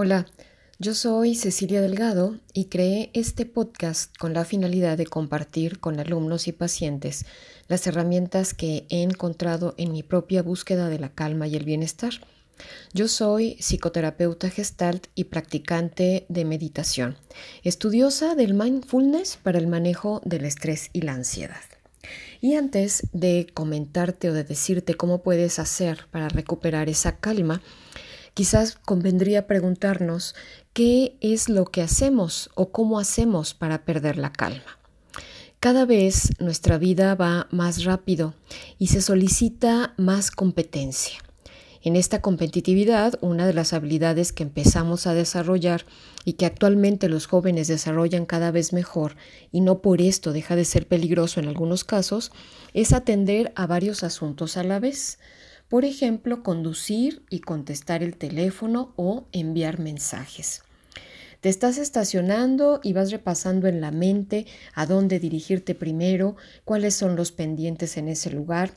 Hola, yo soy Cecilia Delgado y creé este podcast con la finalidad de compartir con alumnos y pacientes las herramientas que he encontrado en mi propia búsqueda de la calma y el bienestar. Yo soy psicoterapeuta gestalt y practicante de meditación, estudiosa del mindfulness para el manejo del estrés y la ansiedad. Y antes de comentarte o de decirte cómo puedes hacer para recuperar esa calma, Quizás convendría preguntarnos qué es lo que hacemos o cómo hacemos para perder la calma. Cada vez nuestra vida va más rápido y se solicita más competencia. En esta competitividad, una de las habilidades que empezamos a desarrollar y que actualmente los jóvenes desarrollan cada vez mejor, y no por esto deja de ser peligroso en algunos casos, es atender a varios asuntos a la vez. Por ejemplo, conducir y contestar el teléfono o enviar mensajes. Te estás estacionando y vas repasando en la mente a dónde dirigirte primero, cuáles son los pendientes en ese lugar.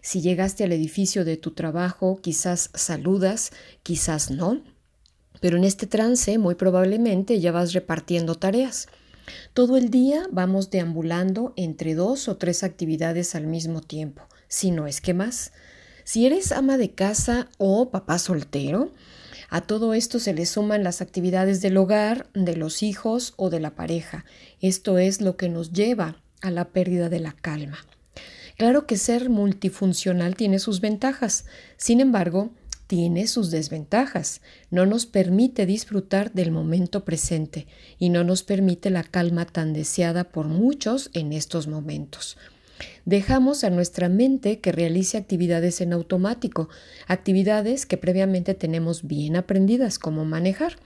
Si llegaste al edificio de tu trabajo, quizás saludas, quizás no. Pero en este trance muy probablemente ya vas repartiendo tareas. Todo el día vamos deambulando entre dos o tres actividades al mismo tiempo, si no es que más. Si eres ama de casa o papá soltero, a todo esto se le suman las actividades del hogar, de los hijos o de la pareja. Esto es lo que nos lleva a la pérdida de la calma. Claro que ser multifuncional tiene sus ventajas, sin embargo, tiene sus desventajas. No nos permite disfrutar del momento presente y no nos permite la calma tan deseada por muchos en estos momentos. Dejamos a nuestra mente que realice actividades en automático, actividades que previamente tenemos bien aprendidas cómo manejar.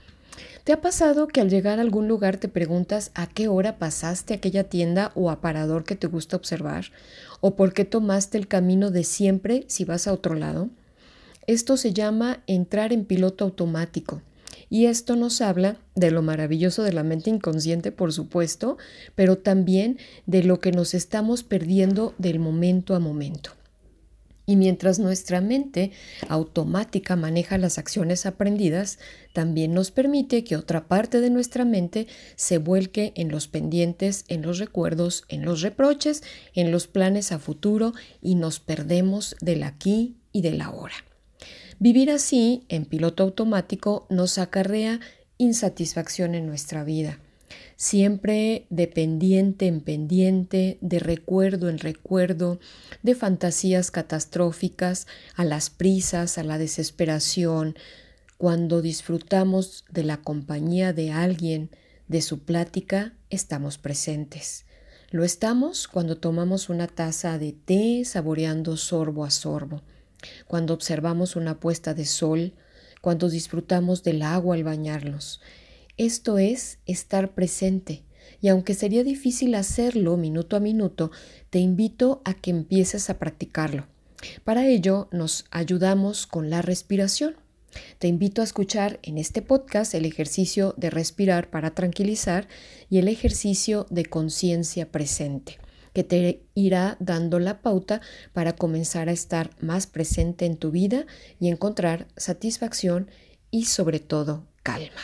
¿Te ha pasado que al llegar a algún lugar te preguntas a qué hora pasaste aquella tienda o aparador que te gusta observar? ¿O por qué tomaste el camino de siempre si vas a otro lado? Esto se llama entrar en piloto automático. Y esto nos habla de lo maravilloso de la mente inconsciente, por supuesto, pero también de lo que nos estamos perdiendo del momento a momento. Y mientras nuestra mente automática maneja las acciones aprendidas, también nos permite que otra parte de nuestra mente se vuelque en los pendientes, en los recuerdos, en los reproches, en los planes a futuro y nos perdemos del aquí y del ahora. Vivir así, en piloto automático, nos acarrea insatisfacción en nuestra vida. Siempre de pendiente en pendiente, de recuerdo en recuerdo, de fantasías catastróficas, a las prisas, a la desesperación. Cuando disfrutamos de la compañía de alguien, de su plática, estamos presentes. Lo estamos cuando tomamos una taza de té saboreando sorbo a sorbo cuando observamos una puesta de sol, cuando disfrutamos del agua al bañarnos. Esto es estar presente. Y aunque sería difícil hacerlo minuto a minuto, te invito a que empieces a practicarlo. Para ello nos ayudamos con la respiración. Te invito a escuchar en este podcast el ejercicio de respirar para tranquilizar y el ejercicio de conciencia presente que te irá dando la pauta para comenzar a estar más presente en tu vida y encontrar satisfacción y sobre todo calma.